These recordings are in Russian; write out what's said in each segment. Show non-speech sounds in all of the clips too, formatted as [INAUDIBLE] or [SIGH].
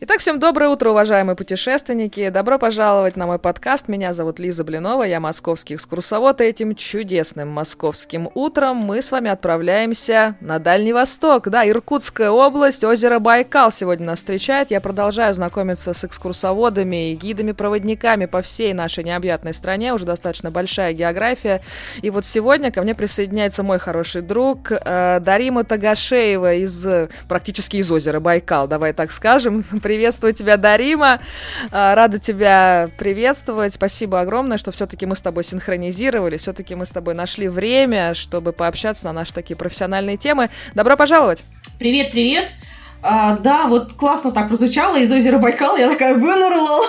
Итак, всем доброе утро, уважаемые путешественники. Добро пожаловать на мой подкаст. Меня зовут Лиза Блинова, я московский экскурсовод. И этим чудесным московским утром мы с вами отправляемся на Дальний Восток. Да, Иркутская область, озеро Байкал сегодня нас встречает. Я продолжаю знакомиться с экскурсоводами и гидами-проводниками по всей нашей необъятной стране. Уже достаточно большая география. И вот сегодня ко мне присоединяется мой хороший друг э, Дарима Тагашеева из практически из озера Байкал, давай так скажем [LAUGHS] Приветствую тебя, Дарима. А, рада тебя приветствовать. Спасибо огромное, что все-таки мы с тобой синхронизировали, все-таки мы с тобой нашли время, чтобы пообщаться на наши такие профессиональные темы. Добро пожаловать! Привет, привет! А, да, вот классно так прозвучало из озера Байкал. Я такая вынырла.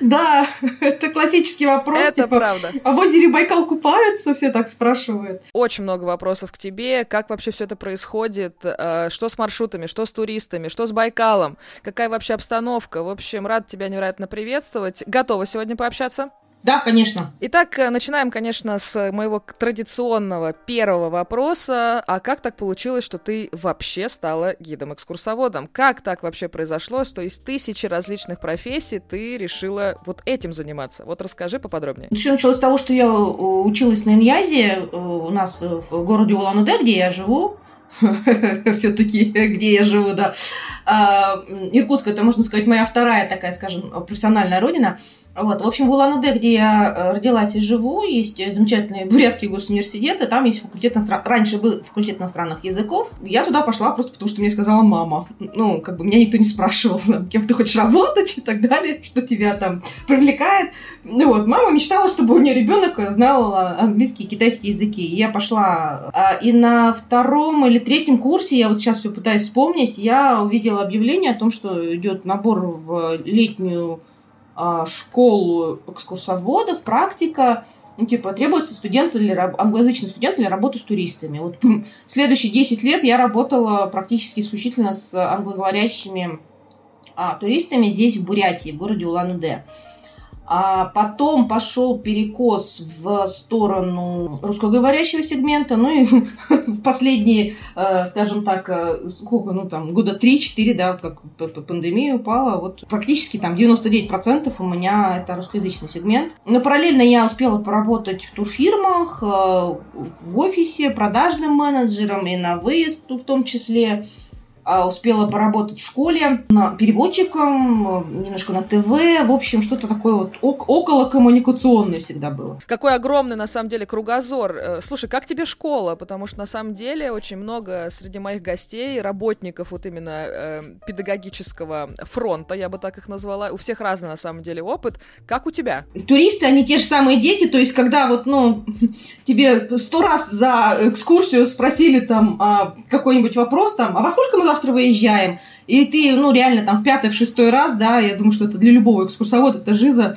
Да, это классический вопрос. Это типа, правда. А в озере Байкал купаются? Все так спрашивают. Очень много вопросов к тебе. Как вообще все это происходит? Э, что с маршрутами? Что с туристами? Что с Байкалом? Какая вообще обстановка? В общем, рад тебя невероятно приветствовать. Готова сегодня пообщаться? Да, конечно. Итак, э, начинаем, конечно, с моего традиционного первого вопроса. А как так получилось, что ты вообще стала гидом-экскурсоводом? Как так вообще произошло, что из тысячи различных профессий ты решила вот этим заниматься? Вот расскажи поподробнее. Все началось с того, что я э, училась на Иньязе э, у нас в городе Улан-Удэ, где я живу. [LAUGHS] Все-таки, где я живу, да. А, Иркутск, это, можно сказать, моя вторая такая, скажем, профессиональная родина. Вот. В общем, в Улан-Удэ, где я э, родилась и живу, есть замечательный Бурятский госуниверситет, и там есть факультет иностран... раньше был факультет иностранных языков. Я туда пошла просто потому, что мне сказала мама. Ну, как бы меня никто не спрашивал, кем ты хочешь работать и так далее, что тебя там привлекает. Ну вот, мама мечтала, чтобы у нее ребенок знал английский и китайский языки. И я пошла. А, и на втором или третьем курсе, я вот сейчас все пытаюсь вспомнить, я увидела объявление о том, что идет набор в летнюю школу экскурсоводов, практика, ну, типа, требуется студент или англоязычный студент для работы с туристами. Вот следующие 10 лет я работала практически исключительно с англоговорящими а, туристами здесь, в Бурятии, в городе Улан-Удэ. А потом пошел перекос в сторону русскоговорящего сегмента. Ну и в [LAUGHS] последние, э, скажем так, э, сколько, ну там, года 3-4, да, как пандемия упала, вот практически там 99% у меня это русскоязычный сегмент. Но параллельно я успела поработать в турфирмах, э, в офисе, продажным менеджером и на выезд в том числе. А, успела поработать в школе на переводчиком, немножко на ТВ, в общем, что-то такое вот около коммуникационное всегда было. Какой огромный, на самом деле, кругозор. Э, слушай, как тебе школа? Потому что, на самом деле, очень много среди моих гостей, работников вот именно э, педагогического фронта, я бы так их назвала, у всех разный, на самом деле, опыт. Как у тебя? Туристы, они те же самые дети, то есть, когда вот, ну, [LAUGHS] тебе сто раз за экскурсию спросили там а, какой-нибудь вопрос, там, а во сколько мы завтра выезжаем, и ты, ну, реально там в пятый, в шестой раз, да, я думаю, что это для любого экскурсовода, это жиза,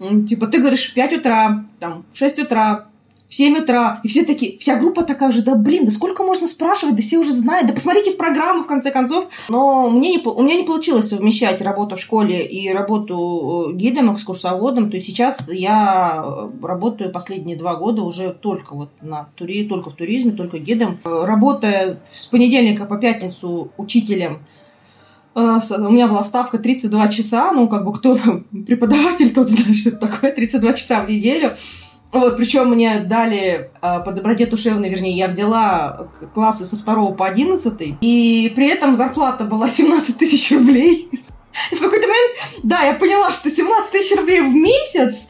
типа, ты говоришь в 5 утра, там, в 6 утра, в 7 утра, и все такие, вся группа такая уже, да блин, да сколько можно спрашивать, да все уже знают, да посмотрите в программу, в конце концов. Но мне не, у меня не получилось совмещать работу в школе и работу э, гидом, экскурсоводом, то есть сейчас я э, работаю последние два года уже только вот на тури, только в туризме, только гидом. Э, работая с понедельника по пятницу учителем у меня была ставка 32 часа, ну, как бы кто [LAUGHS] преподаватель, тот знает, что это такое, 32 часа в неделю. Вот, причем мне дали э, по доброте душевной, вернее, я взяла классы со 2 по 11, и при этом зарплата была [LAUGHS] 17 тысяч рублей. И в какой-то момент, да, я поняла, что 17 тысяч рублей в месяц,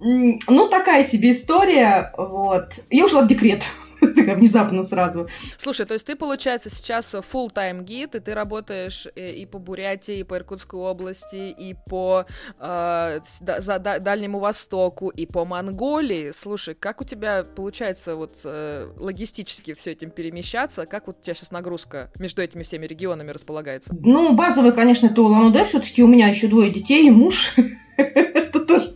ну, такая себе история, вот. Я ушла в декрет. [LAUGHS] внезапно сразу. Слушай, то есть ты, получается, сейчас full-time гид, и ты работаешь э, и по Бурятии, и по Иркутской области, и по э, за, да, Дальнему Востоку, и по Монголии. Слушай, как у тебя получается вот э, логистически все этим перемещаться? Как вот у тебя сейчас нагрузка между этими всеми регионами располагается? Ну, базовый, конечно, это Улан-Удэ, все-таки у меня еще двое детей и муж. [LAUGHS] это тоже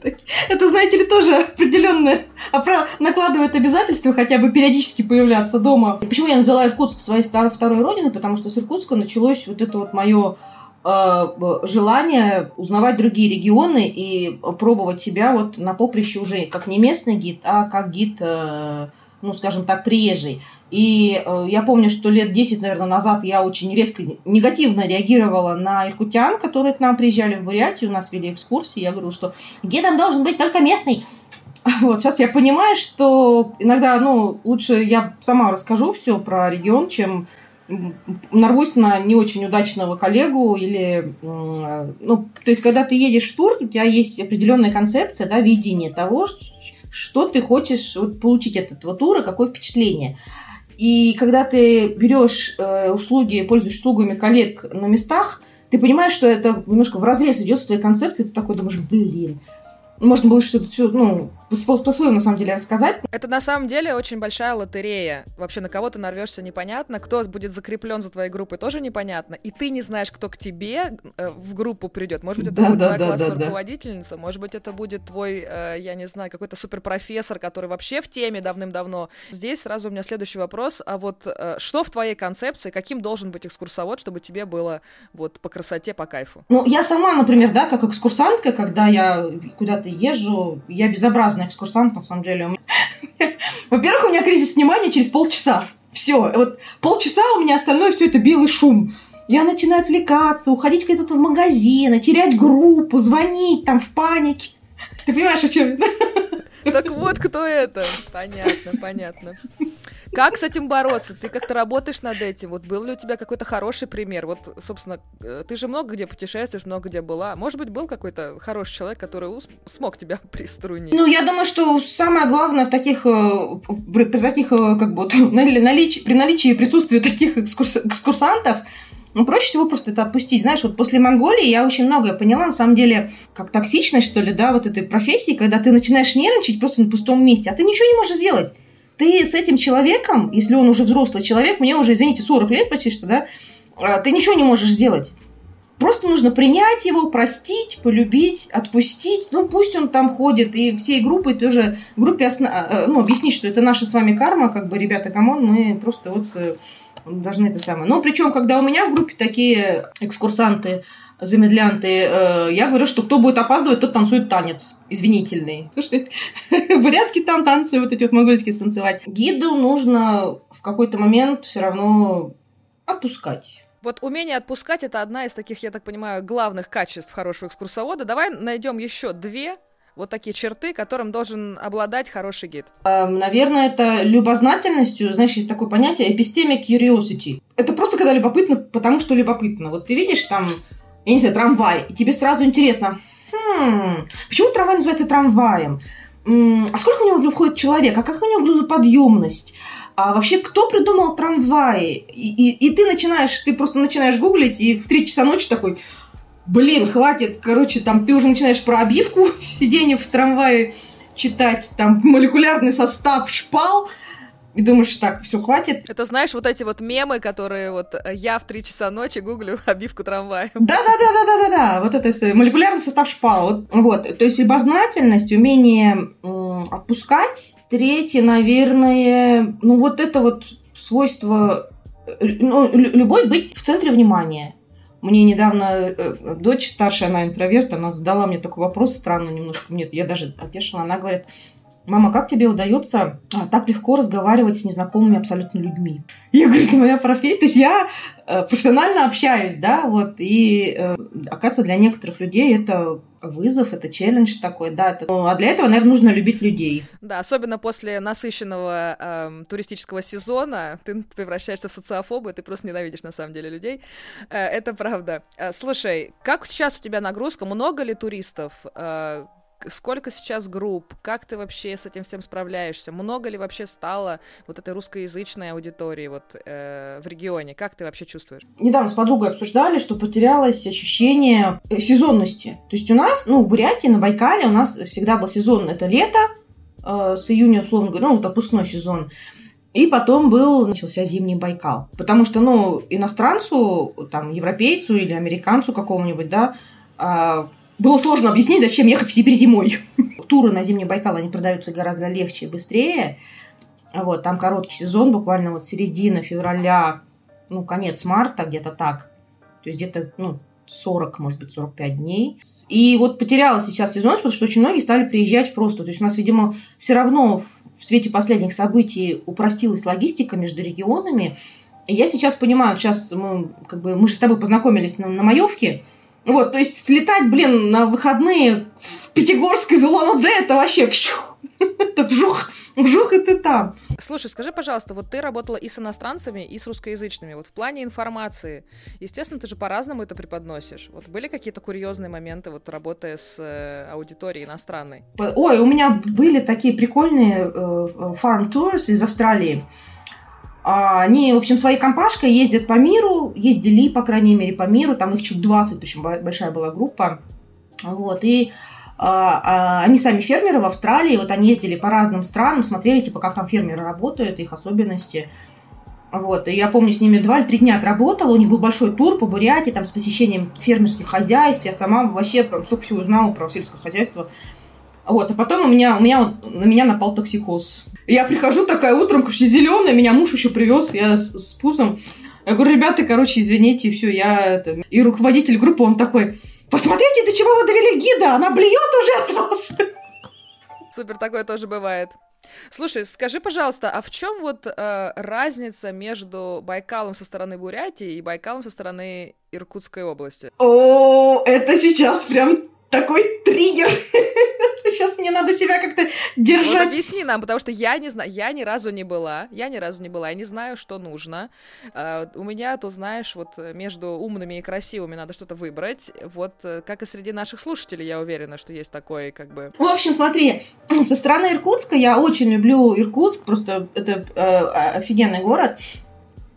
это, знаете ли, тоже определенное накладывает обязательства хотя бы периодически появляться дома. Почему я назвала Иркутск своей старой второй родиной? Потому что с Иркутска началось вот это вот мое э, желание узнавать другие регионы и пробовать себя вот на поприще уже как не местный гид, а как гид э, ну, скажем так, приезжий. И э, я помню, что лет 10, наверное, назад я очень резко негативно реагировала на иркутян, которые к нам приезжали в Бурятию, у нас вели экскурсии. Я говорила, что гидом должен быть только местный. [LAUGHS] Вот, сейчас я понимаю, что иногда, ну, лучше я сама расскажу все про регион, чем нарвусь на не очень удачного коллегу или, ну, то есть, когда ты едешь в тур, у тебя есть определенная концепция, да, видение того, что ты хочешь вот, получить от этого тура, какое впечатление. И когда ты берешь э, услуги, пользуешься услугами коллег на местах, ты понимаешь, что это немножко в разрез идет с твоей концепцией, ты такой думаешь, блин, можно было что-то все, ну, по-своему, на самом деле, рассказать. Это на самом деле очень большая лотерея. Вообще на кого ты нарвешься непонятно, кто будет закреплен за твоей группой тоже непонятно, и ты не знаешь, кто к тебе э, в группу придет. Может быть, это да, будет да, твоя да, классная да, руководительница, да. может быть, это будет твой, э, я не знаю, какой-то суперпрофессор, который вообще в теме давным-давно. Здесь сразу у меня следующий вопрос. А вот э, что в твоей концепции, каким должен быть экскурсовод, чтобы тебе было вот по красоте, по кайфу? Ну, я сама, например, да, как экскурсантка, когда я куда-то езжу, я безобразно прекрасный экскурсант, на самом деле. [LAUGHS] Во-первых, у меня кризис внимания через полчаса. Все, вот полчаса у меня остальное все это белый шум. Я начинаю отвлекаться, уходить где-то в магазин, терять группу, звонить там в панике. Ты понимаешь, о чем? [LAUGHS] Так вот, кто это? Понятно, понятно. Как с этим бороться? Ты как-то работаешь над этим? Вот был ли у тебя какой-то хороший пример? Вот, собственно, э, ты же много где путешествуешь, много где была. Может быть, был какой-то хороший человек, который смог тебя [LAUGHS] приструнить? Ну, я думаю, что самое главное в таких, э, при, при таких, э, как бы, [LAUGHS] наличии, при наличии присутствии таких экскурс, экскурсантов, ну, проще всего просто это отпустить. Знаешь, вот после Монголии я очень многое поняла, на самом деле, как токсичность, что ли, да, вот этой профессии, когда ты начинаешь нервничать просто на пустом месте, а ты ничего не можешь сделать ты с этим человеком, если он уже взрослый человек, мне уже, извините, 40 лет почти что, да, а, ты ничего не можешь сделать. Просто нужно принять его, простить, полюбить, отпустить. Ну, пусть он там ходит, и всей группой тоже, группе а, ну, объяснить, что это наша с вами карма, как бы, ребята, come on, мы просто вот э, должны это самое. Но причем, когда у меня в группе такие экскурсанты, замедлянты, э, я говорю, что кто будет опаздывать, тот танцует танец извинительный. [LAUGHS] Бурятский там танцы, вот эти вот монгольские станцевать. Гиду нужно в какой-то момент все равно отпускать. Вот умение отпускать это одна из таких, я так понимаю, главных качеств хорошего экскурсовода. Давай найдем еще две вот такие черты, которым должен обладать хороший гид? Эм, наверное, это любознательностью. Знаешь, есть такое понятие epistemic curiosity. Это просто когда любопытно, потому что любопытно. Вот ты видишь там я не знаю, трамвай, и тебе сразу интересно, хм, почему трамвай называется трамваем? А сколько у него входит человек? А как у него грузоподъемность? А вообще, кто придумал трамваи? И, и, и ты начинаешь, ты просто начинаешь гуглить, и в 3 часа ночи такой, блин, хватит, короче, там ты уже начинаешь про обивку [LAUGHS] сиденья в трамвае читать, там молекулярный состав шпал, и думаешь, так, все, хватит. Это знаешь, вот эти вот мемы, которые вот э, я в три часа ночи гуглю [LAUGHS] обивку трамвая. Да-да-да-да-да-да, вот это молекулярный состав шпал. Вот, вот. то есть любознательность, умение отпускать. Третье, наверное, ну вот это вот свойство, э, ну, любовь быть в центре внимания. Мне недавно э, дочь старшая, она интроверт, она задала мне такой вопрос странный немножко. Мне, я даже опешила. Она говорит, Мама, как тебе удается а, так легко разговаривать с незнакомыми абсолютно людьми? Я говорю, это моя профессия. То есть я э, профессионально общаюсь, да, вот, и э, оказывается, для некоторых людей это вызов, это челлендж такой, да. Это, ну, а для этого, наверное, нужно любить людей. Да, особенно после насыщенного э, туристического сезона ты превращаешься в социофоба, ты просто ненавидишь на самом деле людей. Э, это правда. Э, слушай, как сейчас у тебя нагрузка? Много ли туристов? Э, сколько сейчас групп, как ты вообще с этим всем справляешься, много ли вообще стало вот этой русскоязычной аудитории вот э, в регионе, как ты вообще чувствуешь? Недавно с подругой обсуждали, что потерялось ощущение э, сезонности. То есть у нас, ну, в Бурятии, на Байкале у нас всегда был сезон, это лето, э, с июня, условно говоря, ну, вот отпускной сезон. И потом был, начался зимний Байкал. Потому что, ну, иностранцу, там, европейцу или американцу какому-нибудь, да, а, было сложно объяснить, зачем ехать в Сибирь зимой. [LAUGHS] Туры на зимний Байкал, они продаются гораздо легче и быстрее. Вот, там короткий сезон, буквально вот середина февраля, ну, конец марта, где-то так. То есть где-то, ну, 40, может быть, 45 дней. И вот потеряла сейчас сезонность, потому что очень многие стали приезжать просто. То есть у нас, видимо, все равно в свете последних событий упростилась логистика между регионами. И я сейчас понимаю, сейчас мы, как бы, мы же с тобой познакомились на, на Маевке, вот, то есть слетать, блин, на выходные в Пятигорск из Улан-Удэ, это вообще это вжух, вжух, и ты там. Слушай, скажи, пожалуйста, вот ты работала и с иностранцами, и с русскоязычными. Вот в плане информации, естественно, ты же по-разному это преподносишь. Вот были какие-то курьезные моменты, вот работая с э, аудиторией иностранной? Ой, у меня были такие прикольные э, farm tours из Австралии. Они, в общем, своей компашкой ездят по миру, ездили, по крайней мере, по миру, там их чуть 20, причем большая была группа. Вот, и а, а, они сами фермеры в Австралии, вот они ездили по разным странам, смотрели, типа, как там фермеры работают, их особенности. Вот, и я помню, с ними два или три дня отработала, у них был большой тур по Бурятии, там, с посещением фермерских хозяйств, я сама вообще прям столько всего узнала про сельское хозяйство. Вот, а потом у меня, у меня на меня напал токсикоз. Я прихожу такая утром, вообще зеленая, меня муж еще привез, я с, с пузом. Я говорю, ребята, короче, извините, и все, я... Это... И руководитель группы, он такой, посмотрите, до чего вы довели гида, она блюет уже от вас. Супер, такое тоже бывает. Слушай, скажи, пожалуйста, а в чем вот э, разница между Байкалом со стороны Бурятии и Байкалом со стороны Иркутской области? О, это сейчас прям такой триггер. [LAUGHS] Сейчас мне надо себя как-то держать. Вот объясни нам, потому что я не знаю, я ни разу не была, я ни разу не была, я не знаю, что нужно. Uh, у меня, то знаешь, вот между умными и красивыми надо что-то выбрать. Вот э, как и среди наших слушателей, я уверена, что есть такой, как бы. В общем, смотри, [CLEARS THROAT] со стороны Иркутска я очень люблю Иркутск, просто это э, офигенный город.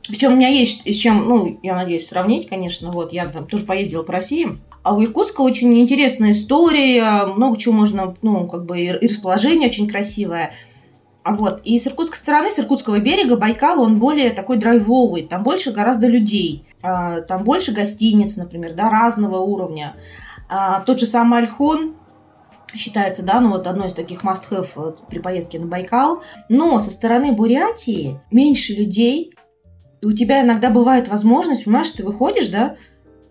Причем у меня есть с чем, ну, я надеюсь, сравнить, конечно. Вот, я там тоже поездила по России. А у Иркутска очень интересная история, много чего можно, ну, как бы и расположение очень красивое. А вот, и с иркутской стороны, с иркутского берега Байкал, он более такой драйвовый, там больше гораздо людей, а, там больше гостиниц, например, да, разного уровня. А, тот же самый Альхон, считается, да, ну вот одной из таких must-have при поездке на Байкал. Но со стороны Бурятии меньше людей, и у тебя иногда бывает возможность, понимаешь, ты выходишь, да,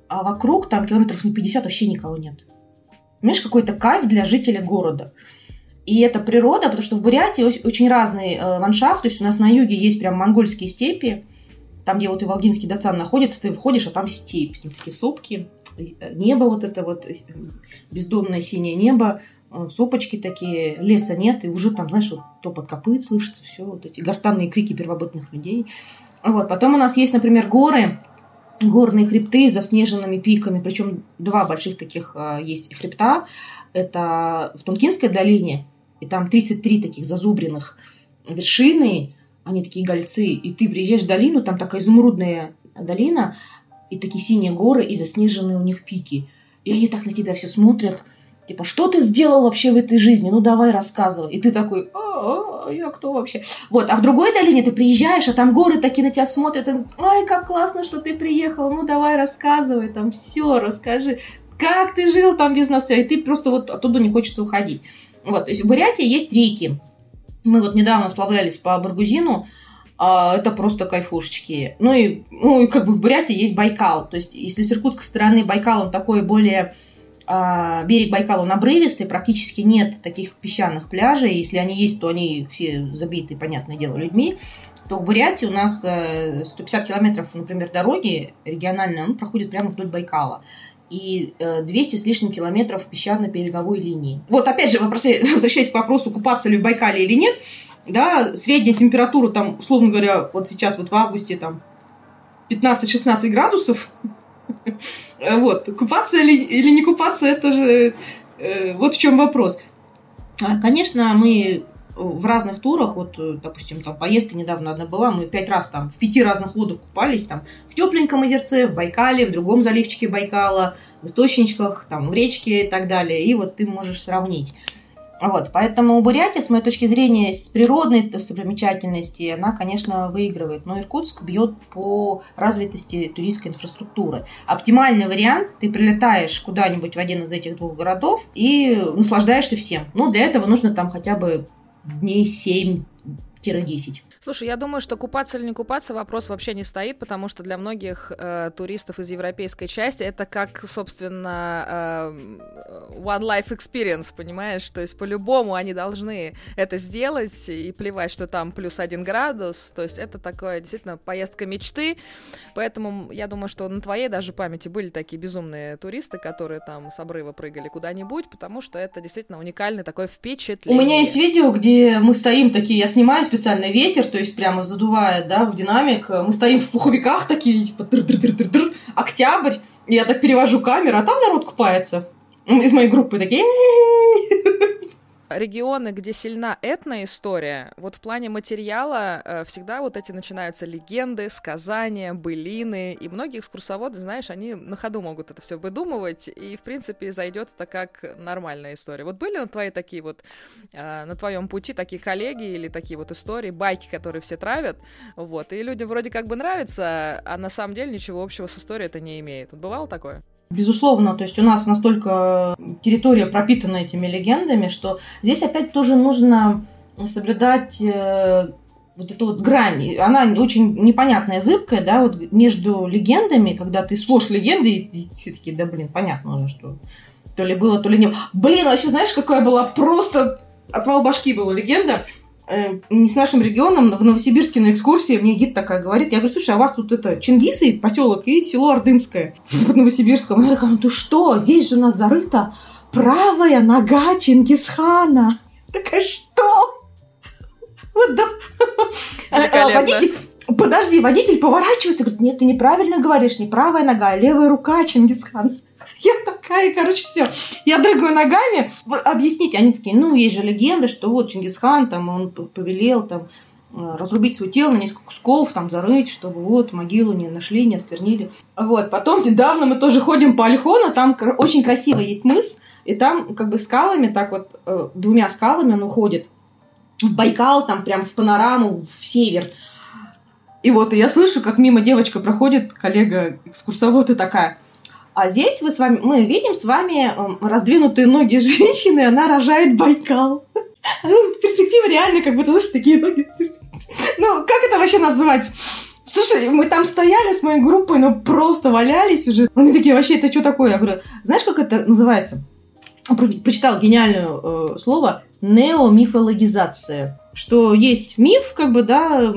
а вокруг там километров на 50 вообще никого нет. Понимаешь, какой-то кайф для жителя города. И это природа, потому что в Бурятии очень разный э, ландшафт. То есть у нас на юге есть прям монгольские степи, там, где вот и Волгинский Дацан находится, ты выходишь, а там степь, там такие сопки, э, небо вот это вот, э, бездонное синее небо, э, сопочки такие, леса нет, и уже там, знаешь, вот топот копыт слышится, все, вот эти гортанные крики первобытных людей. Вот, потом у нас есть, например, горы, горные хребты с заснеженными пиками, причем два больших таких э, есть хребта. Это в Тункинской долине, и там 33 таких зазубренных вершины, они такие гольцы, и ты приезжаешь в долину, там такая изумрудная долина, и такие синие горы, и заснеженные у них пики. И они так на тебя все смотрят – Типа, что ты сделал вообще в этой жизни? Ну, давай рассказывай. И ты такой, а, а я кто вообще? Вот, а в другой долине ты приезжаешь, а там горы такие на тебя смотрят, и, ой, как классно, что ты приехал, ну, давай рассказывай, там, все, расскажи, как ты жил там без нас, и ты просто вот оттуда не хочется уходить. Вот, то есть в Бурятии есть реки. Мы вот недавно сплавлялись по Баргузину, а, это просто кайфушечки. Ну и, ну и как бы в Бурятии есть Байкал. То есть если с иркутской стороны Байкал он такой более а, берег Байкала он обрывистый, практически нет таких песчаных пляжей. Если они есть, то они все забиты, понятное дело, людьми. То в Бурятии у нас 150 э, километров, например, дороги региональной, он проходит прямо вдоль Байкала и 200 э, с лишним километров песчано-береговой линии. Вот опять же, [LAUGHS] возвращаясь к вопросу, купаться ли в Байкале или нет, да, средняя температура там, условно говоря, вот сейчас вот в августе там 15-16 градусов, [LAUGHS] Вот, купаться или, или не купаться, это же э, вот в чем вопрос. А, конечно, мы в разных турах, вот, допустим, там поездка недавно одна была, мы пять раз там в пяти разных водах купались, там в тепленьком озерце, в Байкале, в другом заливчике Байкала, в источничках, там в речке и так далее, и вот ты можешь сравнить. Вот, поэтому Бурятия, с моей точки зрения, с природной достопримечательности, она, конечно, выигрывает. Но Иркутск бьет по развитости туристской инфраструктуры. Оптимальный вариант, ты прилетаешь куда-нибудь в один из этих двух городов и наслаждаешься всем. Ну, для этого нужно там хотя бы дней 7-10. Слушай, я думаю, что купаться или не купаться вопрос вообще не стоит, потому что для многих э, туристов из европейской части это как, собственно, э, one life experience, понимаешь? То есть по-любому они должны это сделать и плевать, что там плюс один градус. То есть это такое действительно поездка мечты. Поэтому я думаю, что на твоей даже памяти были такие безумные туристы, которые там с обрыва прыгали куда-нибудь, потому что это действительно уникальный такой впечатление. У меня есть видео, где мы стоим такие, я снимаю специально ветер, то есть прямо задувает, да, в динамик. Мы стоим в пуховиках такие, типа, дыр-дыр-дыр-дыр-дыр, октябрь, и я так перевожу камеру, а там народ купается. Из моей группы такие регионы, где сильна этная история, вот в плане материала э, всегда вот эти начинаются легенды, сказания, былины, и многие экскурсоводы, знаешь, они на ходу могут это все выдумывать, и, в принципе, зайдет это как нормальная история. Вот были на твои такие вот, э, на твоем пути такие коллеги или такие вот истории, байки, которые все травят, вот, и людям вроде как бы нравится, а на самом деле ничего общего с историей это не имеет. Вот бывало такое? Безусловно, то есть у нас настолько территория пропитана этими легендами, что здесь опять тоже нужно соблюдать э, вот эту вот грань. Она очень непонятная, зыбкая, да, вот между легендами, когда ты сплошь легенды, и, все таки да, блин, понятно уже, что то ли было, то ли не Блин, вообще, знаешь, какая была просто отвал башки была легенда не с нашим регионом, в Новосибирске на экскурсии мне гид такая говорит, я говорю, слушай, а у вас тут это Чингисы, поселок и село Ордынское под Новосибирском. Она такая, ну ты что, здесь же у нас зарыта правая нога Чингисхана. Такая, что? Вот да. Э, э, водитель, подожди, водитель поворачивается, говорит, нет, ты неправильно говоришь, не правая нога, а левая рука Чингисхана. Я такая, короче, все. Я дрыгаю ногами. Объясните. Они такие, ну, есть же легенда, что вот Чингисхан, там, он повелел, там, э, разрубить свое тело на несколько кусков, там, зарыть, чтобы вот могилу не нашли, не осквернили. Вот, потом недавно мы тоже ходим по Альхону, там очень красиво есть мыс, и там как бы скалами, так вот, э, двумя скалами он уходит в Байкал, там прям в панораму, в север. И вот я слышу, как мимо девочка проходит, коллега экскурсовод, и такая, а здесь вы с вами, мы видим с вами эм, раздвинутые ноги [LAUGHS] женщины, она рожает Байкал. [LAUGHS] Ну, перспектива реально, как будто, знаешь, такие ноги. [LAUGHS] Ну, как это вообще назвать? Слушай, мы там стояли с моей группой, но просто валялись уже. Они такие, вообще, это что такое? Я говорю, знаешь, как это называется? Прочитал гениальное э, слово неомифологизация что есть миф, как бы, да,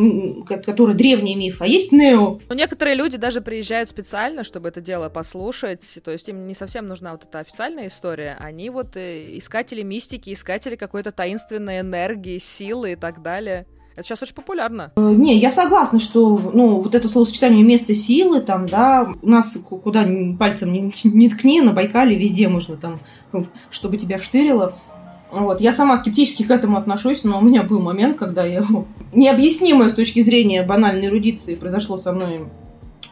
который древний миф, а есть нео. Ну, некоторые люди даже приезжают специально, чтобы это дело послушать, то есть им не совсем нужна вот эта официальная история, они вот э, искатели мистики, искатели какой-то таинственной энергии, силы и так далее. Это сейчас очень популярно. Э, не, я согласна, что, ну, вот это словосочетание место силы, там, да, у нас куда пальцем не, не ткни, на Байкале везде можно там, чтобы тебя вштырило. Вот. Я сама скептически к этому отношусь, но у меня был момент, когда я необъяснимое с точки зрения банальной эрудиции произошло со мной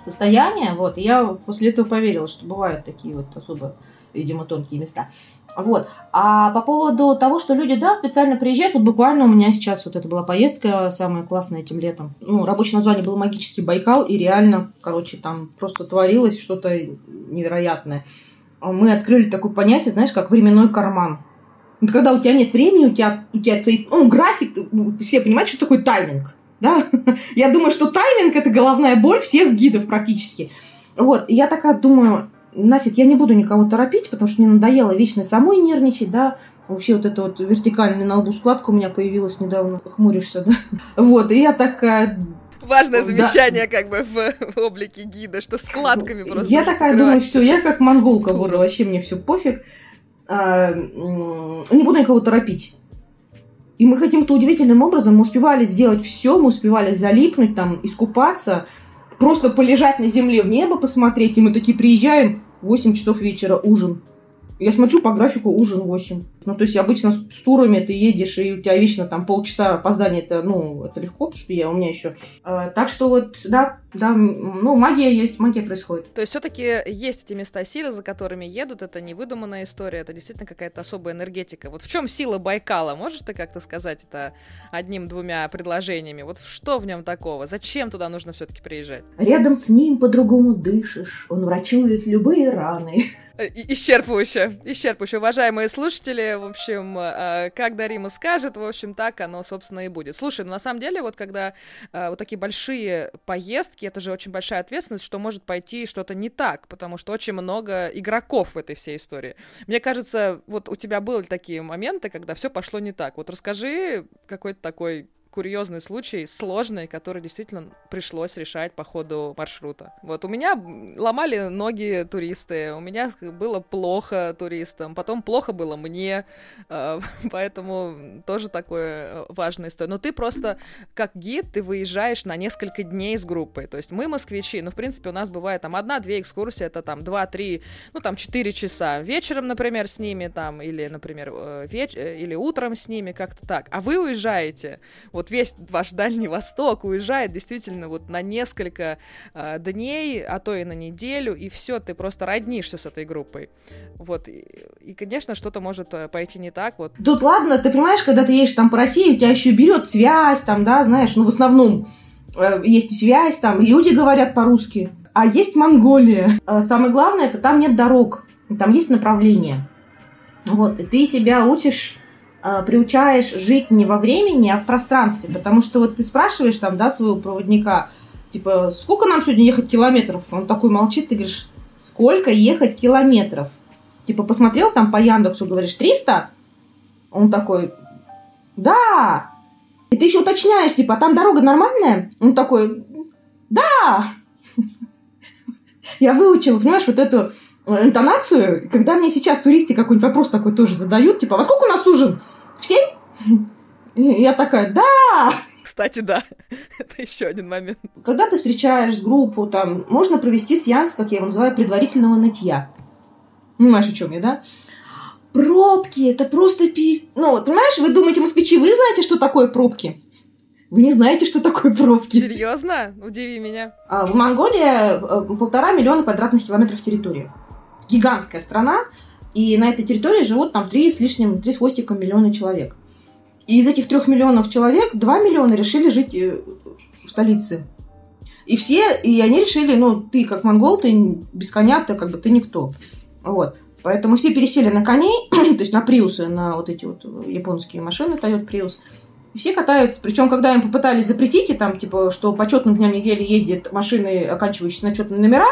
состояние, вот, и я после этого поверила, что бывают такие вот особо, видимо, тонкие места. Вот. А по поводу того, что люди, да, специально приезжают, вот буквально у меня сейчас вот это была поездка самая классная этим летом. Ну, рабочее название было «Магический Байкал», и реально, короче, там просто творилось что-то невероятное. Мы открыли такое понятие, знаешь, как временной карман. Вот когда у тебя нет времени, у тебя, у тебя ну, график, все понимают, что такое тайминг. Да? [LAUGHS] Я думаю, что тайминг – это головная боль всех гидов практически. Вот, и я такая думаю, нафиг, я не буду никого торопить, потому что мне надоело вечно самой нервничать, да, Вообще вот эта вот вертикальная на лбу складка у меня появилась недавно. Хмуришься, да? [LAUGHS] Вот, и я такая... Важное замечание да. как бы в, в облике гида, что складками просто... Я такая думаю, все, я как монголка буду, вообще мне все пофиг. А, не буду никого торопить. И мы каким-то удивительным образом мы успевали сделать все, мы успевали залипнуть там, искупаться, просто полежать на земле в небо посмотреть, и мы такие приезжаем, 8 часов вечера, ужин. Я смотрю по графику ужин 8. Ну, то есть обычно с турами ты едешь, и у тебя вечно там полчаса опоздания, это, ну, это легко, потому что я, у меня еще. Э, так что вот, да, да, ну, магия есть, магия происходит. То есть все-таки есть эти места силы, за которыми едут, это не выдуманная история, это действительно какая-то особая энергетика. Вот в чем сила Байкала? Можешь ты как-то сказать это одним-двумя предложениями? Вот что в нем такого? Зачем туда нужно все-таки приезжать? Рядом с ним по-другому дышишь, он врачует любые раны. Исчерпывающе, исчерпывающе. Уважаемые слушатели, в общем, э, как Дарима скажет, в общем, так оно, собственно, и будет. Слушай, ну на самом деле, вот когда э, вот такие большие поездки, это же очень большая ответственность, что может пойти что-то не так, потому что очень много игроков в этой всей истории. Мне кажется, вот у тебя были такие моменты, когда все пошло не так. Вот расскажи какой-то такой курьезный случай, сложный, который действительно пришлось решать по ходу маршрута. Вот у меня ломали ноги туристы, у меня было плохо туристам, потом плохо было мне, э, [LAUGHS] поэтому тоже такое важная история. Но ты просто как гид, ты выезжаешь на несколько дней с группой, то есть мы москвичи, ну, в принципе, у нас бывает там одна-две экскурсии, это там два-три, ну, там четыре часа вечером, например, с ними там, или, например, э, веч... Э, или утром с ними, как-то так. А вы уезжаете, вот весь ваш Дальний Восток уезжает действительно вот на несколько э, дней, а то и на неделю, и все, ты просто роднишься с этой группой. Вот, и, и конечно, что-то может э, пойти не так. Вот. Тут ладно, ты понимаешь, когда ты едешь там по России, у тебя еще берет связь, там, да, знаешь, ну, в основном э, есть связь, там, люди говорят по-русски, а есть Монголия. А самое главное, это там нет дорог, там есть направление. Вот, и ты себя учишь приучаешь жить не во времени, а в пространстве. Потому что вот ты спрашиваешь там, да, своего проводника, типа, сколько нам сегодня ехать километров? Он такой молчит, ты говоришь, сколько ехать километров? Типа, посмотрел там по Яндексу, говоришь, 300? Он такой, да. И ты еще уточняешь, типа, а там дорога нормальная? Он такой, да. Я выучил, понимаешь, вот эту интонацию, когда мне сейчас туристы какой-нибудь вопрос такой тоже задают, типа, во сколько у нас ужин? В семь? Я такая, да! Кстати, да, [LAUGHS] это еще один момент. Когда ты встречаешь группу, там, можно провести сеанс, как я его называю, предварительного нытья. Понимаешь, о чем я, да? Пробки, это просто пи... Ну, понимаешь, вы думаете, москвичи, вы знаете, что такое пробки? Вы не знаете, что такое пробки. Серьезно? Удиви меня. А, в Монголии э, полтора миллиона квадратных километров территории гигантская страна, и на этой территории живут там три с лишним, три с хвостиком миллиона человек. И из этих трех миллионов человек два миллиона решили жить э, в столице. И все, и они решили, ну, ты как монгол, ты без коня, ты как бы ты никто. Вот. Поэтому все пересели на коней, [CLEARS THROAT] то есть на приусы, на вот эти вот японские машины Toyota Prius. Все катаются, причем когда им попытались запретить, и там, типа, что по четным дням недели ездят машины, оканчивающиеся на четные номера,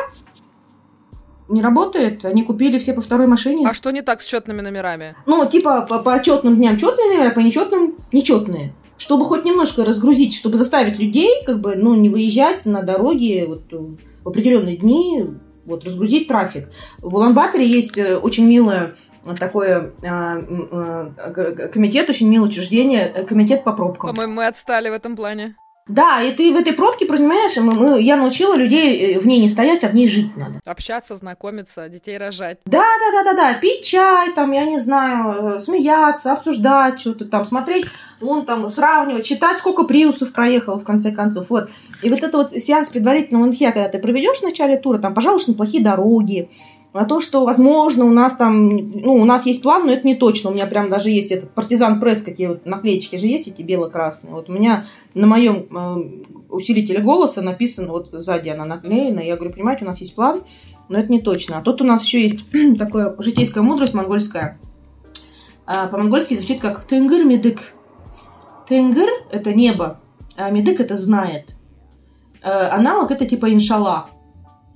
не работает. Они купили все по второй машине. А что не так с четными номерами? Ну, типа по, по четным дням четные номера, по нечетным нечетные. Чтобы хоть немножко разгрузить, чтобы заставить людей, как бы, ну, не выезжать на дороге вот, в определенные дни, вот, разгрузить трафик. В Улан-Баторе есть э, очень милое такое а, а, комитет, очень милое учреждение, э, комитет по пробкам. По-моему, мы отстали в этом плане. Да, и ты в этой пробке, понимаешь, мы, мы, я научила людей э, в ней не стоять, а в ней жить надо. Общаться, знакомиться, детей рожать. Да, да, да, да, да, пить чай, там, я не знаю, э, смеяться, обсуждать что-то там, смотреть, вон там, сравнивать, читать, сколько приусов проехал, в конце концов, вот. И вот это вот сеанс предварительного инфия, когда ты проведешь в начале тура, там, пожалуйста, на плохие дороги, а то, что, возможно, у нас там, ну, у нас есть план, но это не точно. У меня прям даже есть этот партизан пресс, какие вот наклеечки же есть, эти бело-красные. Вот у меня на моем э, усилителе голоса написано, вот сзади она наклеена. Я говорю, понимаете, у нас есть план, но это не точно. А тут у нас еще есть [CLEARS THROAT] такая житейская мудрость монгольская. А, по-монгольски звучит как «тенгыр медык». Тенгыр – это небо, а медык – это знает. Э, аналог – это типа иншалла.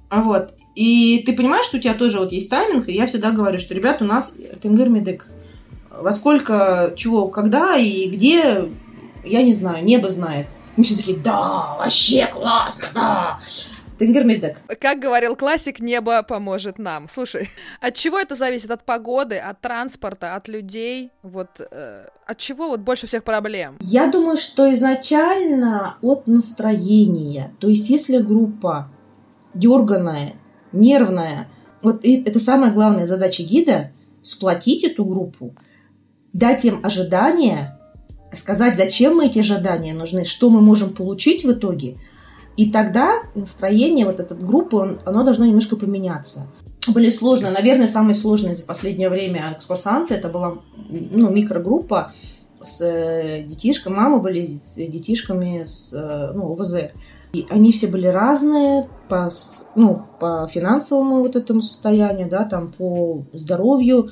Вот. И ты понимаешь, что у тебя тоже вот есть тайминг, и я всегда говорю, что, ребят, у нас тенгер медик. Во сколько, чего, когда и где, я не знаю, небо знает. Мы все такие, да, вообще классно, да. Тенгер Как говорил классик, небо поможет нам. Слушай, от чего это зависит? От погоды, от транспорта, от людей? Вот э, от чего вот больше всех проблем? Я думаю, что изначально от настроения. То есть, если группа дерганая, нервная. Вот это самая главная задача гида – сплотить эту группу, дать им ожидания, сказать, зачем мы эти ожидания нужны, что мы можем получить в итоге. И тогда настроение вот этой группы, оно должно немножко поменяться. Были сложные, наверное, самые сложные за последнее время экскурсанты. Это была ну, микрогруппа с э, детишками, мамы были с детишками с э, ну, ОВЗ. И они все были разные по, ну, по финансовому вот этому состоянию, да, там, по здоровью.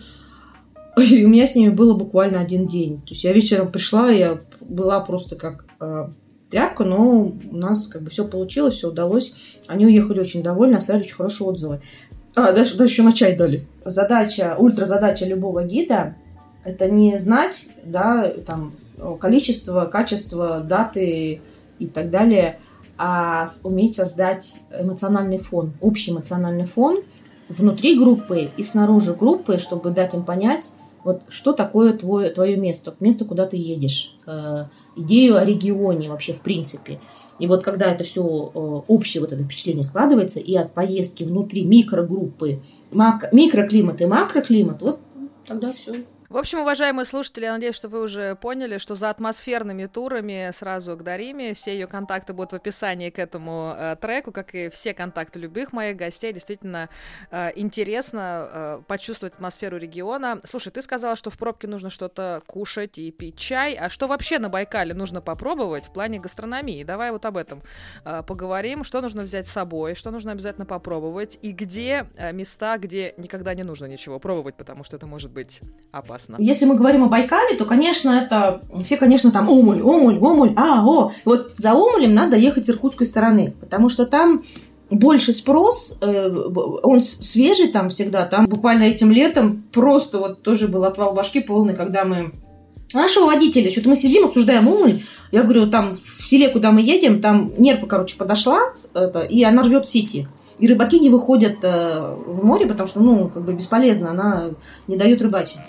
[LAUGHS] И у меня с ними было буквально один день. То есть я вечером пришла, я была просто как э, тряпка, но у нас как бы все получилось, все удалось. Они уехали очень довольны, оставили очень хорошие отзывы. А, дальше, дальше еще на чай дали. Задача, ультразадача любого гида – это не знать, да, там, количество, качество, даты и так далее, а уметь создать эмоциональный фон, общий эмоциональный фон внутри группы и снаружи группы, чтобы дать им понять, вот что такое твое, твое место, место, куда ты едешь, э, идею о регионе вообще в принципе. И вот когда это все э, общее вот это впечатление складывается, и от поездки внутри микрогруппы, мак, микроклимат и макроклимат, вот тогда все в общем, уважаемые слушатели, я надеюсь, что вы уже поняли, что за атмосферными турами сразу к Дариме. Все ее контакты будут в описании к этому э, треку, как и все контакты любых моих гостей. Действительно э, интересно э, почувствовать атмосферу региона. Слушай, ты сказала, что в пробке нужно что-то кушать и пить чай. А что вообще на Байкале нужно попробовать в плане гастрономии? Давай вот об этом э, поговорим. Что нужно взять с собой, что нужно обязательно попробовать, и где э, места, где никогда не нужно ничего пробовать, потому что это может быть опасно прекрасно. Если мы говорим о Байкале, то, конечно, это все, конечно, там Омуль, Омуль, Омуль, а, о. Вот за Омулем надо ехать иркутской стороны, потому что там больше спрос, э, он свежий там всегда, там буквально этим летом просто вот тоже был отвал башки полный, когда мы нашего водителя, что-то мы сидим, обсуждаем Омуль, я говорю, там в селе, куда мы едем, там нерпа, короче, подошла, это, и она рвет сети. И рыбаки не выходят э, в море, потому что, ну, как бы бесполезно, она не дает рыбачить.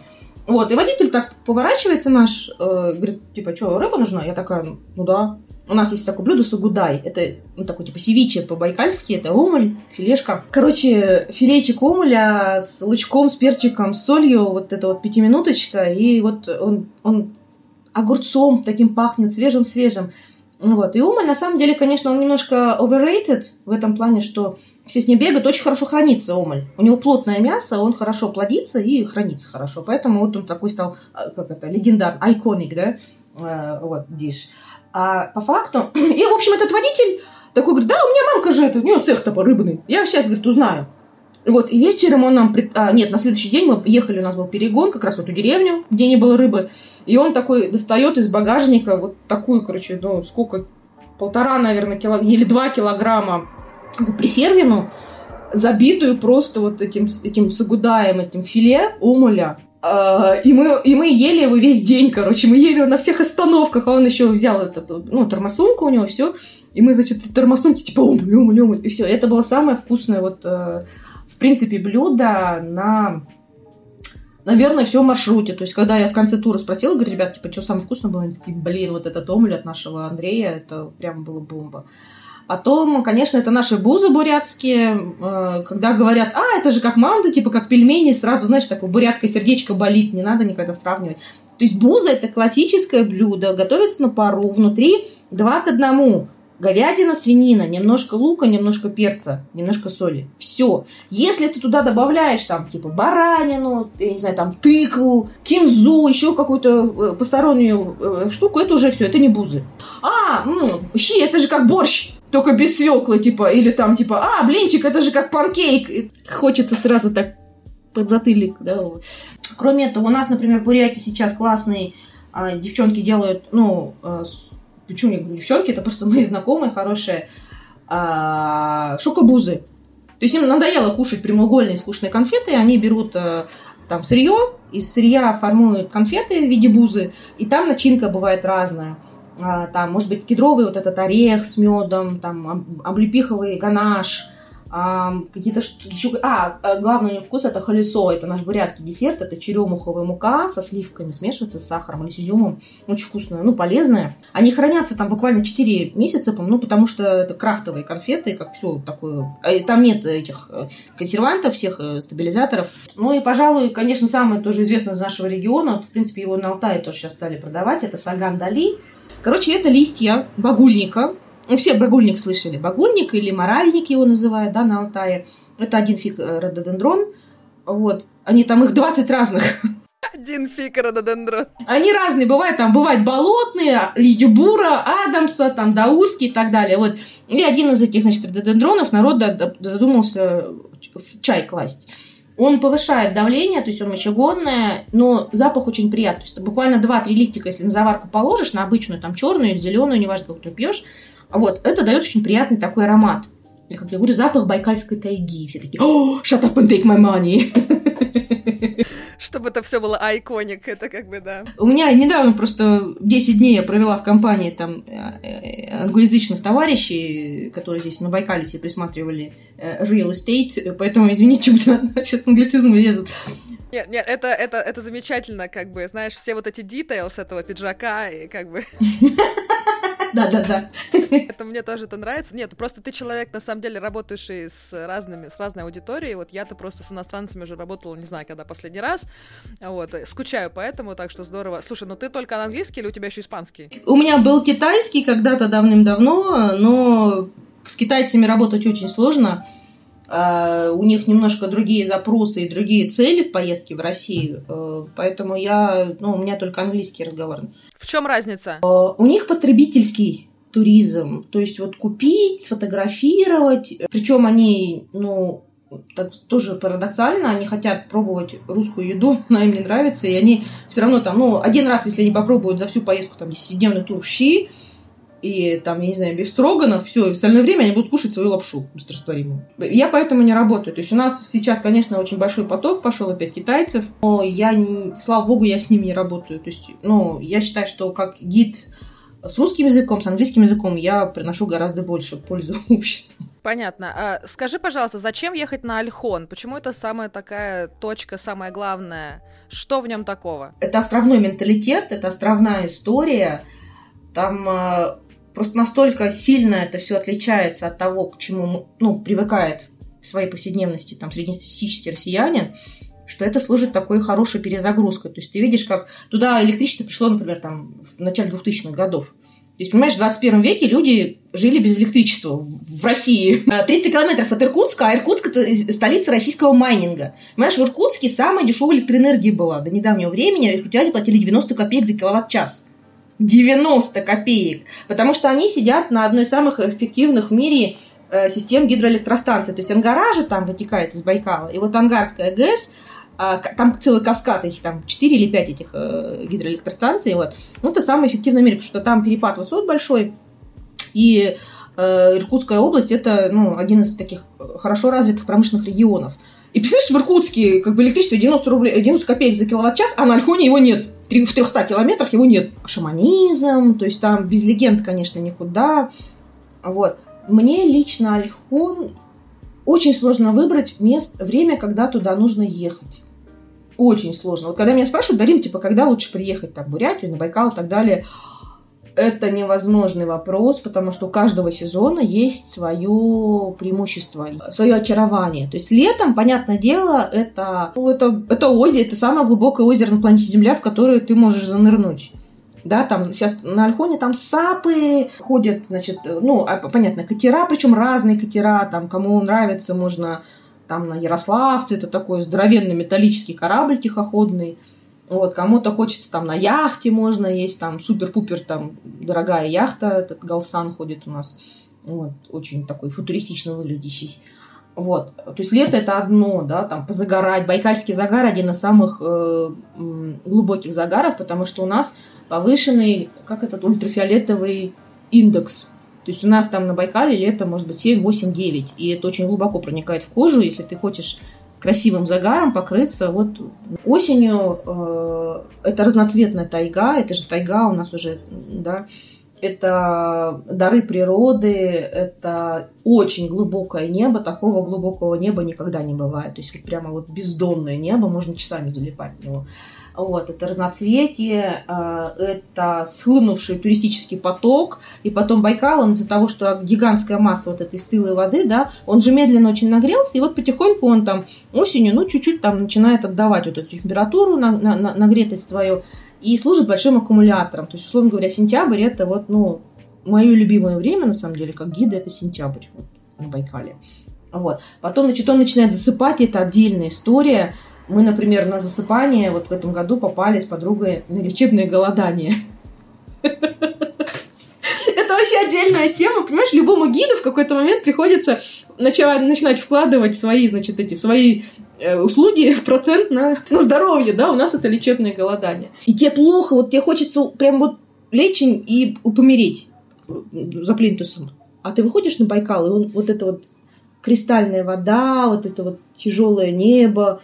Вот, и водитель так поворачивается наш, э, говорит, типа, что, рыба нужна? Я такая, ну да. У нас есть такое блюдо сугудай. Это ну, такой типа севиче по-байкальски. Это омуль, филешка. Короче, филейчик омуля с лучком, с перчиком, с солью. Вот это вот пятиминуточка. И вот он, он огурцом таким пахнет, свежим-свежим. Вот. И омуль, на самом деле, конечно, он немножко overrated в этом плане, что все с ним бегают, очень хорошо хранится омоль. У него плотное мясо, он хорошо плодится и хранится хорошо. Поэтому вот он такой стал, а, как это, легендар, айконик, да, э, вот, диш. А по факту, [CLEARS THROAT] и, в общем, этот водитель такой говорит, да, у меня мамка же это, у нее цех-то рыбный. Я сейчас, говорит, узнаю. Вот, и вечером он нам... А, нет, на следующий день мы ехали, у нас был перегон, как раз в эту деревню, где не было рыбы. И он такой достает из багажника вот такую, короче, ну, сколько, полтора, наверное, килограмма, или два килограмма пресервину, забитую просто вот этим, этим сагудаем, этим филе омуля. А, и мы, и мы ели его весь день, короче, мы ели его на всех остановках, а он еще взял эту, ну, термосумку у него, все, и мы, значит, термосумки типа омуль, омуль, омуль, и все. Это было самое вкусное вот, э, в принципе, блюдо на, наверное, все маршруте. То есть, когда я в конце тура спросила, говорю, ребят, типа, что самое вкусное было? Они такие, блин, вот этот омуль от нашего Андрея, это прям было бомба. Потом, конечно, это наши бузы бурятские, э, когда говорят, а, это же как манта, типа как пельмени, сразу, знаешь, такое бурятское сердечко болит, не надо никогда сравнивать. То есть буза – это классическое блюдо, готовится на пару, внутри два к одному – говядина, свинина, немножко лука, немножко перца, немножко соли. Все. Если ты туда добавляешь там типа баранину, я не знаю, там тыкву, кинзу, еще какую-то э, постороннюю э, штуку, это уже все, это не бузы. А, ну, щи, это же как борщ только без свеклы, типа, или там, типа, а, блинчик, это же как панкейк. Хочется сразу так под затыльник, да. Кроме этого, у нас, например, в Бурятии сейчас классные а, девчонки делают, ну, а, почему я говорю девчонки, это просто [LAUGHS] мои знакомые хорошие, а, шокобузы. То есть им надоело кушать прямоугольные скучные конфеты, они берут а, там сырье, из сырья формуют конфеты в виде бузы, и там начинка бывает разная. А, там, может быть, кедровый вот этот орех с медом, там, облепиховый ганаш, какие-то еще... А, э, главный у него вкус это холесо, это наш бурятский десерт, это черемуховая мука со сливками, смешивается с сахаром или с изюмом, очень вкусная, ну, полезная. Они хранятся там буквально 4 месяца, ну, потому что это крафтовые конфеты, как все такое, э, там нет этих э, консервантов, всех стабилизаторов. Ну, и, пожалуй, конечно, самое тоже известное из нашего региона, вот, в принципе, его на Алтае тоже сейчас стали продавать, это саган дали, Короче, это листья багульника, все багульник слышали. Багульник или моральник его называют, да, на Алтае. Это один фиг э, рододендрон. Вот. Они там, их 20 разных. Один фиг рододендрон. Они разные бывают. Там бывают болотные, лидюбура, адамса, там даурский и так далее. Вот. И один из этих, значит, рододендронов народ додумался в чай класть. Он повышает давление, то есть он мочегонное, но запах очень приятный. То есть буквально 2-3 листика, если на заварку положишь, на обычную там черную или зеленую, неважно, какую ты пьешь, вот, это дает очень приятный такой аромат. Или, как я говорю, запах байкальской тайги. Все такие, о, shut up and take my money. [LAUGHS] Чтобы это все было айконик, это как бы, да. У меня недавно просто 10 дней я провела в компании там э, э, англоязычных товарищей, которые здесь на Байкале себе присматривали э, real estate, поэтому, извините, [LAUGHS] сейчас англицизм лезут. Нет, нет, это, это, это замечательно, как бы, знаешь, все вот эти детали этого пиджака, и как бы... [LAUGHS] Да-да-да. Это мне тоже это нравится. Нет, просто ты человек, на самом деле, работаешь и с разными, с разной аудиторией. Вот я-то просто с иностранцами уже работала, не знаю, когда последний раз. Вот, скучаю поэтому, так что здорово. Слушай, ну ты только на английский или у тебя еще испанский? У меня был китайский когда-то давным-давно, но с китайцами работать очень сложно. Uh, у них немножко другие запросы и другие цели в поездке в Россию, uh, поэтому я, ну, у меня только английский разговор. В чем разница? Uh, у них потребительский туризм, то есть вот купить, сфотографировать, причем они, ну, так, тоже парадоксально, они хотят пробовать русскую еду, [LAUGHS] она им не нравится, и они все равно там, ну, один раз, если они попробуют за всю поездку там 10-дневный тур щи, и там, я не знаю, бифстроганов, все, и в остальное время они будут кушать свою лапшу быстрорастворимую. Я поэтому не работаю. То есть у нас сейчас, конечно, очень большой поток пошел опять китайцев, но я, слава богу, я с ними не работаю. То есть, ну, я считаю, что как гид с русским языком, с английским языком я приношу гораздо больше пользы [LAUGHS] обществу. Понятно. А, скажи, пожалуйста, зачем ехать на Альхон? Почему это самая такая точка, самая главная? Что в нем такого? Это островной менталитет, это островная история. Там э, просто настолько сильно это все отличается от того, к чему ну, привыкает в своей повседневности там среднестатистический россиянин, что это служит такой хорошей перезагрузкой. То есть ты видишь, как туда электричество пришло, например, там, в начале 2000-х годов. То есть, понимаешь, в 21 веке люди жили без электричества в России. 300 километров от Иркутска, а Иркутск – это столица российского майнинга. Понимаешь, в Иркутске самая дешевая электроэнергия была. До недавнего времени иркутяне платили 90 копеек за киловатт-час. 90 копеек. Потому что они сидят на одной из самых эффективных в мире э, систем гидроэлектростанций. То есть Ангара же там вытекает из Байкала. И вот Ангарская ГЭС – а, там целый каскад, их там 4 или 5 этих э, гидроэлектростанций, вот. Ну, это самый эффективный в мире, потому что там перепад высот большой, и э, Иркутская область это, ну, один из таких хорошо развитых промышленных регионов. И представляешь, в Иркутске как бы электричество 90, рублей, 90 копеек за киловатт-час, а на Альхоне его нет. В 300 километрах его нет. Шаманизм, то есть там без легенд, конечно, никуда. Вот. Мне лично Альхон очень сложно выбрать мест, время, когда туда нужно ехать очень сложно. Вот когда меня спрашивают, Дарим, типа, когда лучше приехать там, Бурятию, на Байкал и так далее, это невозможный вопрос, потому что у каждого сезона есть свое преимущество, свое очарование. То есть летом, понятное дело, это, ну, это, это озеро, это самое глубокое озеро на планете Земля, в которое ты можешь занырнуть. Да, там сейчас на Альхоне там сапы ходят, значит, ну, а, понятно, катера, причем разные катера, там, кому нравится, можно там на Ярославце, это такой здоровенный металлический корабль тихоходный. Вот, кому-то хочется там на яхте можно, есть там супер-пупер там дорогая яхта, этот Галсан ходит у нас, вот, очень такой футуристично выглядящий. Вот, то есть лето это одно, да, там позагорать. Байкальский загар один из самых э, глубоких загаров, потому что у нас повышенный, как этот ультрафиолетовый индекс то есть у нас там на Байкале лето может быть 7, 8, 9. И это очень глубоко проникает в кожу, если ты хочешь красивым загаром покрыться. Вот осенью э, это разноцветная тайга, это же тайга у нас уже, да, это дары природы, это очень глубокое небо, такого глубокого неба никогда не бывает. То есть вот прямо вот бездонное небо, можно часами залипать в него. Вот, это разноцветие, а, это схлынувший туристический поток, и потом Байкал, он из-за того, что гигантская масса вот этой стылой воды, да, он же медленно очень нагрелся, и вот потихоньку он там осенью, ну, чуть-чуть там начинает отдавать вот эту температуру, на, на, на, нагретость свою, и служит большим аккумулятором. То есть, условно говоря, сентябрь это вот, ну, мое любимое время, на самом деле, как гида, это сентябрь вот, на Байкале. Вот. Потом, значит, он начинает засыпать, это отдельная история. Мы, например, на засыпание вот в этом году попали с подругой на лечебное голодание. Это вообще отдельная тема, понимаешь, любому гиду в какой-то момент приходится начинать вкладывать свои, значит, эти, свои э, услуги [LAUGHS] процент на, на здоровье, да, у нас это лечебное голодание. И тебе плохо, вот тебе хочется прям вот лечь и помереть за плинтусом. А ты выходишь на Байкал, и он, вот это вот кристальная вода, вот это вот тяжелое небо,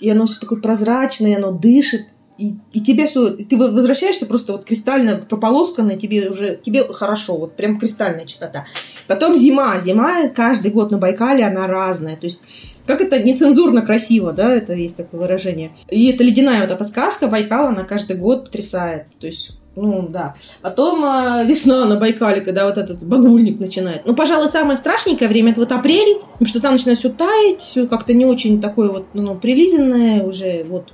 и оно все такое прозрачное, оно дышит, и, и тебе все, ты возвращаешься просто вот кристально прополосканный, тебе уже, тебе хорошо, вот прям кристальная чистота. Потом зима, зима каждый год на Байкале, она разная, то есть как это нецензурно красиво, да, это есть такое выражение. И это ледяная вот эта сказка Байкала, она каждый год потрясает, то есть ну, да. Потом э, весна на Байкале, когда вот этот багульник начинает. Ну, пожалуй, самое страшненькое время это вот апрель, потому что там начинает все таять, все как-то не очень такое вот, ну, прилизанное, уже вот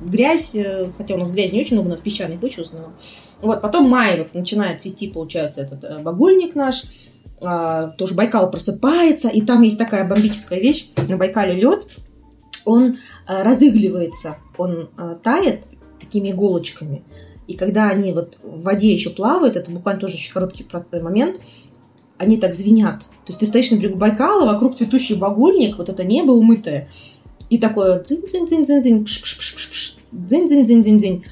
грязь, э, хотя у нас грязи не очень много, у нас песчаный почва в основном. Вот, потом май вот начинает цвести, получается, этот э, багульник наш, а, тоже Байкал просыпается, и там есть такая бомбическая вещь, на Байкале лед, он а, разыгливается, он а, тает такими иголочками, и когда они вот в воде еще плавают, это буквально тоже очень короткий момент, они так звенят. То есть ты стоишь на берегу Байкала, вокруг цветущий багульник, вот это небо умытое, и такое дзинь-дзинь-дзинь-дзинь, дзинь-дзинь-дзинь-дзинь.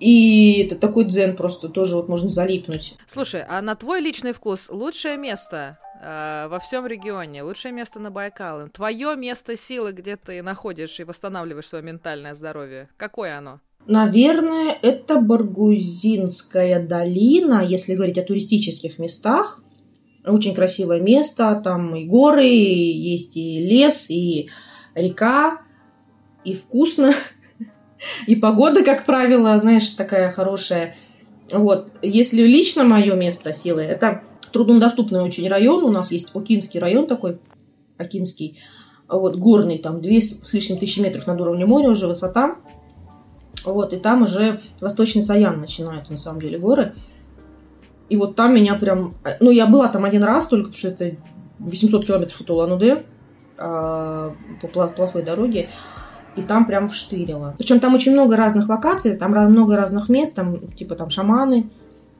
И это такой дзен просто тоже вот можно залипнуть. Слушай, а на твой личный вкус лучшее место э, во всем регионе, лучшее место на Байкале, твое место силы, где ты находишь и восстанавливаешь свое ментальное здоровье, какое оно? Наверное, это Баргузинская долина, если говорить о туристических местах. Очень красивое место, там и горы, есть и лес, и река, и вкусно, [LAUGHS] и погода, как правило, знаешь, такая хорошая. Вот, если лично мое место силы, это труднодоступный очень район, у нас есть Окинский район такой, Окинский, вот, горный, там, две с лишним тысячи метров над уровнем моря уже высота, вот, и там уже Восточный Саян начинаются, на самом деле, горы. И вот там меня прям... Ну, я была там один раз только, потому что это 800 километров от Улан-Удэ а, по плохой дороге. И там прям вштырило. Причем там очень много разных локаций, там много разных мест, там типа там шаманы,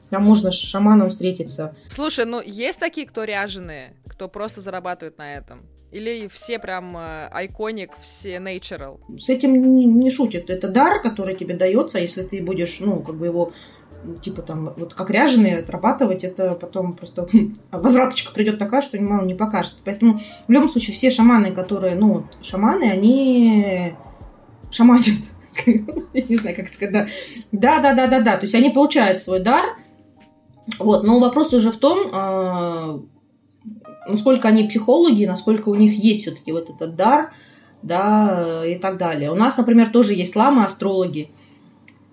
там можно с шаманом встретиться. Слушай, ну есть такие, кто ряженые, кто просто зарабатывает на этом? Или все прям айконик, э, все natural? С этим не, не шутят. Это дар, который тебе дается, если ты будешь, ну, как бы его типа там, вот как ряженые отрабатывать, это потом просто [LAUGHS] возвраточка придет такая, что мало не покажет. Поэтому в любом случае все шаманы, которые, ну, шаманы, они шаманят. [LAUGHS] не знаю, как это сказать. Да, да, да, да, да. То есть они получают свой дар. Вот, но вопрос уже в том, а, насколько они психологи, насколько у них есть все-таки вот этот дар, да, и так далее. У нас, например, тоже есть ламы-астрологи,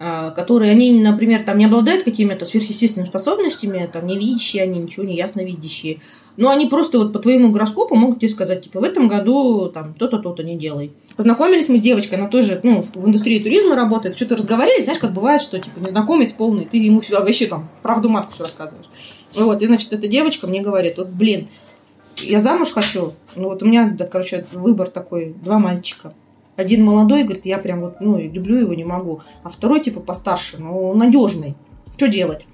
а, которые, они, например, там не обладают какими-то сверхъестественными способностями, там не видящие они, ничего не ясно видящие, но они просто вот по твоему гороскопу могут тебе сказать, типа, в этом году там то-то, то-то не делай. Познакомились мы с девочкой, она тоже, ну, в индустрии туризма работает, что-то разговаривали, знаешь, как бывает, что, типа, незнакомец полный, ты ему все, вообще там правду матку все рассказываешь. Вот, и, значит, эта девочка мне говорит, вот, блин, я замуж хочу. Ну вот у меня, да, короче, выбор такой, два мальчика. Один молодой, говорит, я прям вот, ну, люблю его, не могу. А второй, типа, постарше, ну, надежный. Что делать?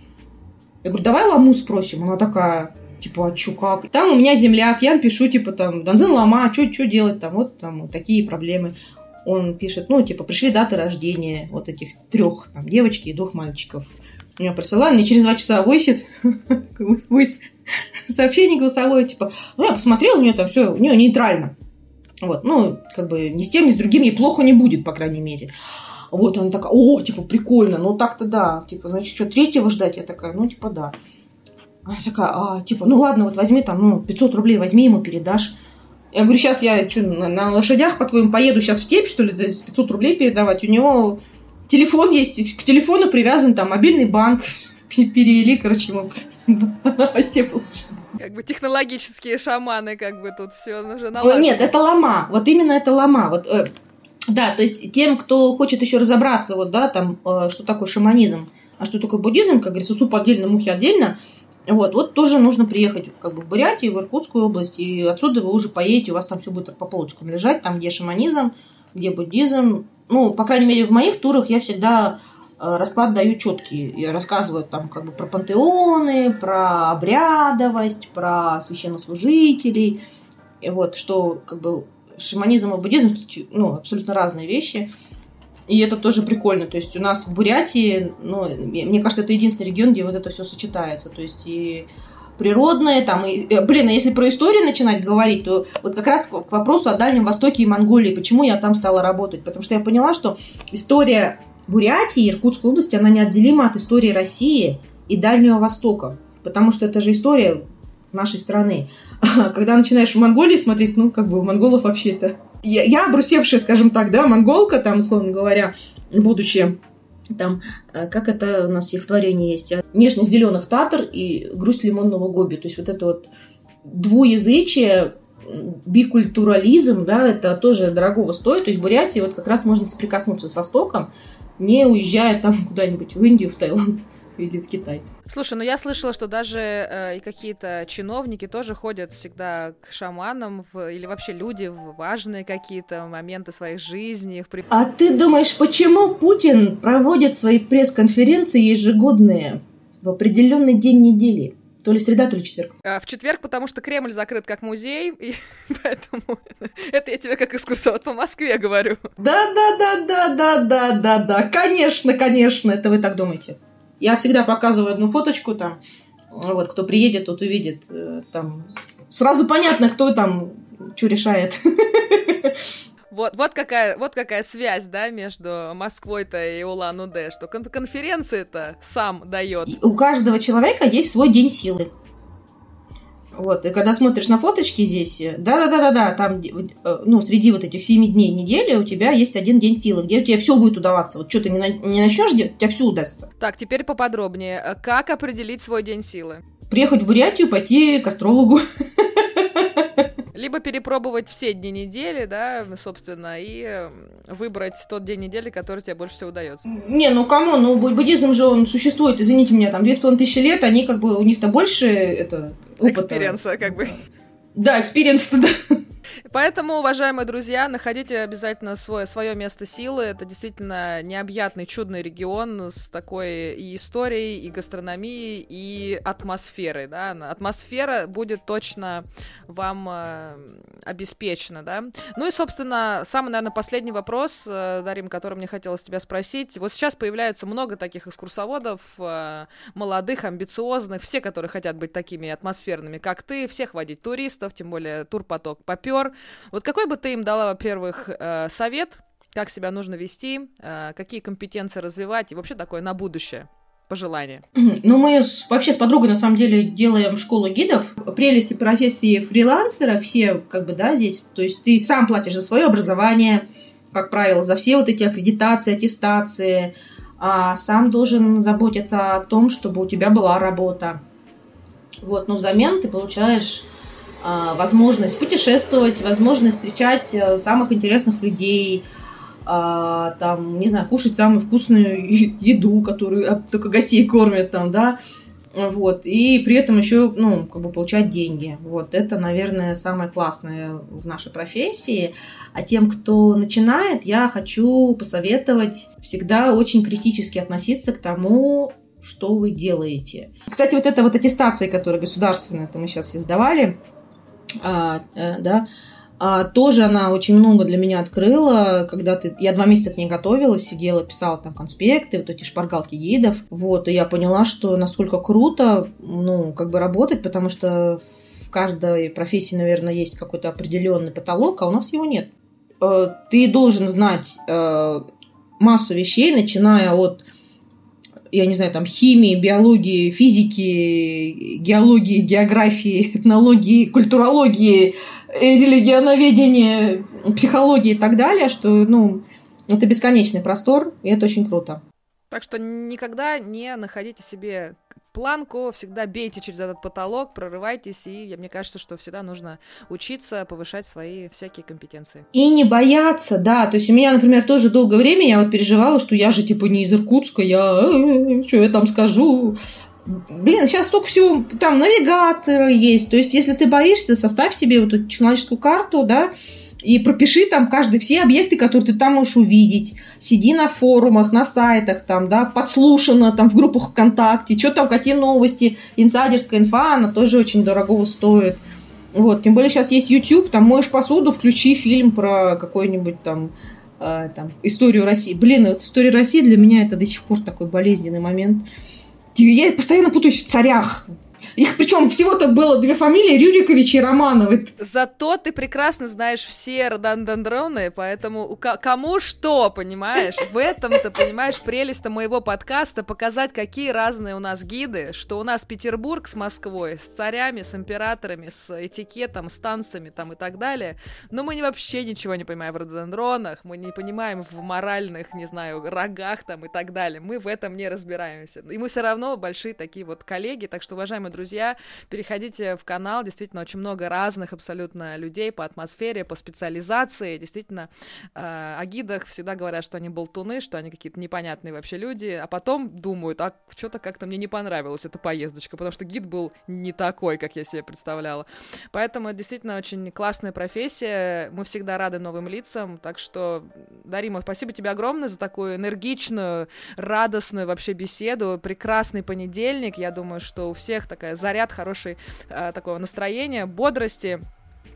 Я говорю, давай ламу спросим. Она такая, типа, а чё, как? Там у меня земляк, я пишу, типа, там, Данзен лама, что что делать там, вот там вот такие проблемы. Он пишет, ну, типа, пришли даты рождения вот этих трех, там, девочки и двух мальчиков. Меня присылали, мне через два часа высит [LAUGHS] [LAUGHS] сообщение голосовое, типа, ну, я посмотрела, у нее там все, у нее нейтрально. Вот, ну, как бы ни с тем, ни с другим ей плохо не будет, по крайней мере. Вот она такая, о, типа, прикольно, ну так-то да. Типа, значит, что, третьего ждать? Я такая, ну, типа, да. Она такая, а, типа, ну ладно, вот возьми там, ну, 500 рублей возьми, ему передашь. Я говорю, сейчас я что, на, на лошадях, по-твоему, поеду сейчас в степь, что ли, за 500 рублей передавать? У него телефон есть, к телефону привязан там мобильный банк, [LAUGHS] перевели, короче, ему [LAUGHS] вообще получилось. Как бы технологические шаманы, как бы тут все уже налажено. Нет, это лома. Вот именно это лома. Вот, э, да, то есть тем, кто хочет еще разобраться, вот, да, там, э, что такое шаманизм, а что такое буддизм, как говорится, суп отдельно, мухи отдельно, вот, вот тоже нужно приехать как бы в Бурятию, в Иркутскую область, и отсюда вы уже поедете, у вас там все будет по полочкам лежать, там, где шаманизм, где буддизм. Ну, по крайней мере, в моих турах я всегда расклад дают четкий. И рассказывают там как бы про пантеоны, про обрядовость, про священнослужителей. И вот, что как бы шаманизм и буддизм ну, абсолютно разные вещи. И это тоже прикольно. То есть у нас в Бурятии, ну, мне кажется, это единственный регион, где вот это все сочетается. То есть и природное, там, и, э, блин, а если про историю начинать говорить, то вот как раз к вопросу о Дальнем Востоке и Монголии, почему я там стала работать, потому что я поняла, что история Бурятии и Иркутской области, она неотделима от истории России и Дальнего Востока, потому что это же история нашей страны. [LAUGHS] Когда начинаешь в Монголии смотреть, ну, как бы у монголов вообще-то... Я, я обрусевшая, скажем так, да, монголка, там, условно говоря, будучи там, э, как это у нас стихотворение есть, нежность зеленых татар и грусть лимонного гоби. То есть вот это вот двуязычие, бикультурализм, да, это тоже дорогого стоит. То есть в Бурятии вот как раз можно соприкоснуться с Востоком, не уезжая там [LAUGHS] куда-нибудь в Индию, в Таиланд [LAUGHS] или в Китай. Слушай, ну я слышала, что даже э, и какие-то чиновники тоже ходят всегда к шаманам в, или вообще люди в важные какие-то моменты своей жизни. Их при... А ты думаешь, почему Путин проводит свои пресс-конференции ежегодные в определенный день недели? То ли среда, то ли четверг. А, в четверг, потому что Кремль закрыт как музей, [LAUGHS] и поэтому это я тебе как экскурсовод по Москве говорю. Да, да, да, да, да, да, да, да, конечно, конечно, это вы так думаете. Я всегда показываю одну фоточку там, вот, кто приедет, тот увидит, э, там, сразу понятно, кто там что решает. [LAUGHS] Вот, вот, какая, вот какая связь, да, между Москвой-то и Улан-Удэ, что кон- конференции-то сам дает. У каждого человека есть свой день силы. Вот, и когда смотришь на фоточки здесь, да-да-да-да-да, там, э, ну, среди вот этих семи дней недели у тебя есть один день силы, где у тебя все будет удаваться. Вот что ты не, на, не начнешь делать, у тебя все удастся. Так, теперь поподробнее. Как определить свой день силы? Приехать в Бурятию, пойти к астрологу. [LAUGHS] Либо перепробовать все дни недели, да, собственно, и выбрать тот день недели, который тебе больше всего удается. Не, ну кому, ну буддизм же он существует, извините меня, там две с половиной тысячи лет, они как бы, у них-то больше это опыта. Experience а, как бы. Да, experience, да. Поэтому, уважаемые друзья, находите обязательно свое, свое место силы. Это действительно необъятный, чудный регион с такой и историей, и гастрономией, и атмосферой. Да? Атмосфера будет точно вам э, обеспечена. Да? Ну и, собственно, самый, наверное, последний вопрос, э, Дарим, который мне хотелось тебя спросить. Вот сейчас появляется много таких экскурсоводов, э, молодых, амбициозных, все, которые хотят быть такими атмосферными, как ты, всех водить туристов, тем более турпоток попер, партнер. Вот какой бы ты им дала, во-первых, э, совет, как себя нужно вести, э, какие компетенции развивать и вообще такое на будущее? пожелания? [CLEARS THROAT] Ну, мы вообще с подругой, на самом деле, делаем школу гидов. Прелести профессии фрилансера все, как бы, да, здесь. То есть ты сам платишь за свое образование, как правило, за все вот эти аккредитации, аттестации, а сам должен заботиться о том, чтобы у тебя была работа. Вот, но взамен ты получаешь возможность путешествовать, возможность встречать э, самых интересных людей, а, там, не знаю, кушать самую вкусную еду, которую а, только гостей кормят там, да, вот, и при этом еще, ну, как бы получать деньги. Вот, это, наверное, самое классное в нашей профессии. А тем, кто начинает, я хочу посоветовать всегда очень критически относиться к тому, что вы делаете. Кстати, вот эта вот аттестация, которая государственная, это мы сейчас все сдавали, а, э, да, а, тоже она очень много для меня открыла, когда ты... Я два месяца к ней готовилась, сидела, писала там конспекты, вот эти шпаргалки гидов, вот, и я поняла, что насколько круто, ну, как бы работать, потому что в каждой профессии, наверное, есть какой-то определенный потолок, а у нас его нет. Э, ты должен знать э, массу вещей, начиная от я не знаю, там, химии, биологии, физики, геологии, географии, [LAUGHS] этнологии, культурологии, э, религионоведения, психологии и так далее, что, ну, это бесконечный простор, и это очень круто. Так что никогда не находите себе планку, всегда бейте через этот потолок, прорывайтесь, и мне кажется, что всегда нужно учиться, повышать свои всякие компетенции. И не бояться, да, то есть у меня, например, тоже долгое время я вот переживала, что я же типа не из Иркутска, я «Э, что я там скажу, Блин, сейчас столько всего, там навигаторы есть. То есть, если ты боишься, составь себе вот эту технологическую карту, да, и пропиши там каждый, все объекты, которые ты там можешь увидеть. Сиди на форумах, на сайтах, там, да, подслушано, там, в группах ВКонтакте, что там, какие новости, инсайдерская инфа, она тоже очень дорого стоит. Вот, тем более сейчас есть YouTube, там моешь посуду, включи фильм про какой-нибудь там, э, там историю России. Блин, вот история России для меня это до сих пор такой болезненный момент. Я постоянно путаюсь в царях. Их причем всего-то было две фамилии, Рюрикович и Романовы. Зато ты прекрасно знаешь все рододендроны, поэтому кому что, понимаешь? В этом-то, понимаешь, прелесть моего подкаста показать, какие разные у нас гиды, что у нас Петербург с Москвой, с царями, с императорами, с этикетом, с танцами там и так далее. Но мы вообще ничего не понимаем в рододендронах, мы не понимаем в моральных, не знаю, рогах там и так далее. Мы в этом не разбираемся. И мы все равно большие такие вот коллеги, так что, уважаемые уважаемые друзья, переходите в канал, действительно очень много разных абсолютно людей по атмосфере, по специализации, действительно э, о гидах всегда говорят, что они болтуны, что они какие-то непонятные вообще люди, а потом думают, а что-то как-то мне не понравилась эта поездочка, потому что гид был не такой, как я себе представляла. Поэтому это действительно очень классная профессия, мы всегда рады новым лицам, так что, Дарима, спасибо тебе огромное за такую энергичную, радостную вообще беседу, прекрасный понедельник, я думаю, что у всех так такая заряд хороший э, такого настроения, бодрости.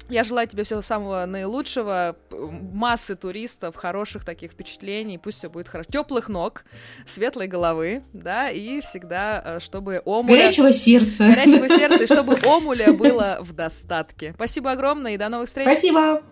Я желаю тебе всего самого наилучшего, массы туристов, хороших таких впечатлений, пусть все будет хорошо. Теплых ног, светлой головы, да, и всегда, э, чтобы омуля... Горячего сердца. Горячего сердца, и чтобы омуля было в достатке. Спасибо огромное и до новых встреч. Спасибо.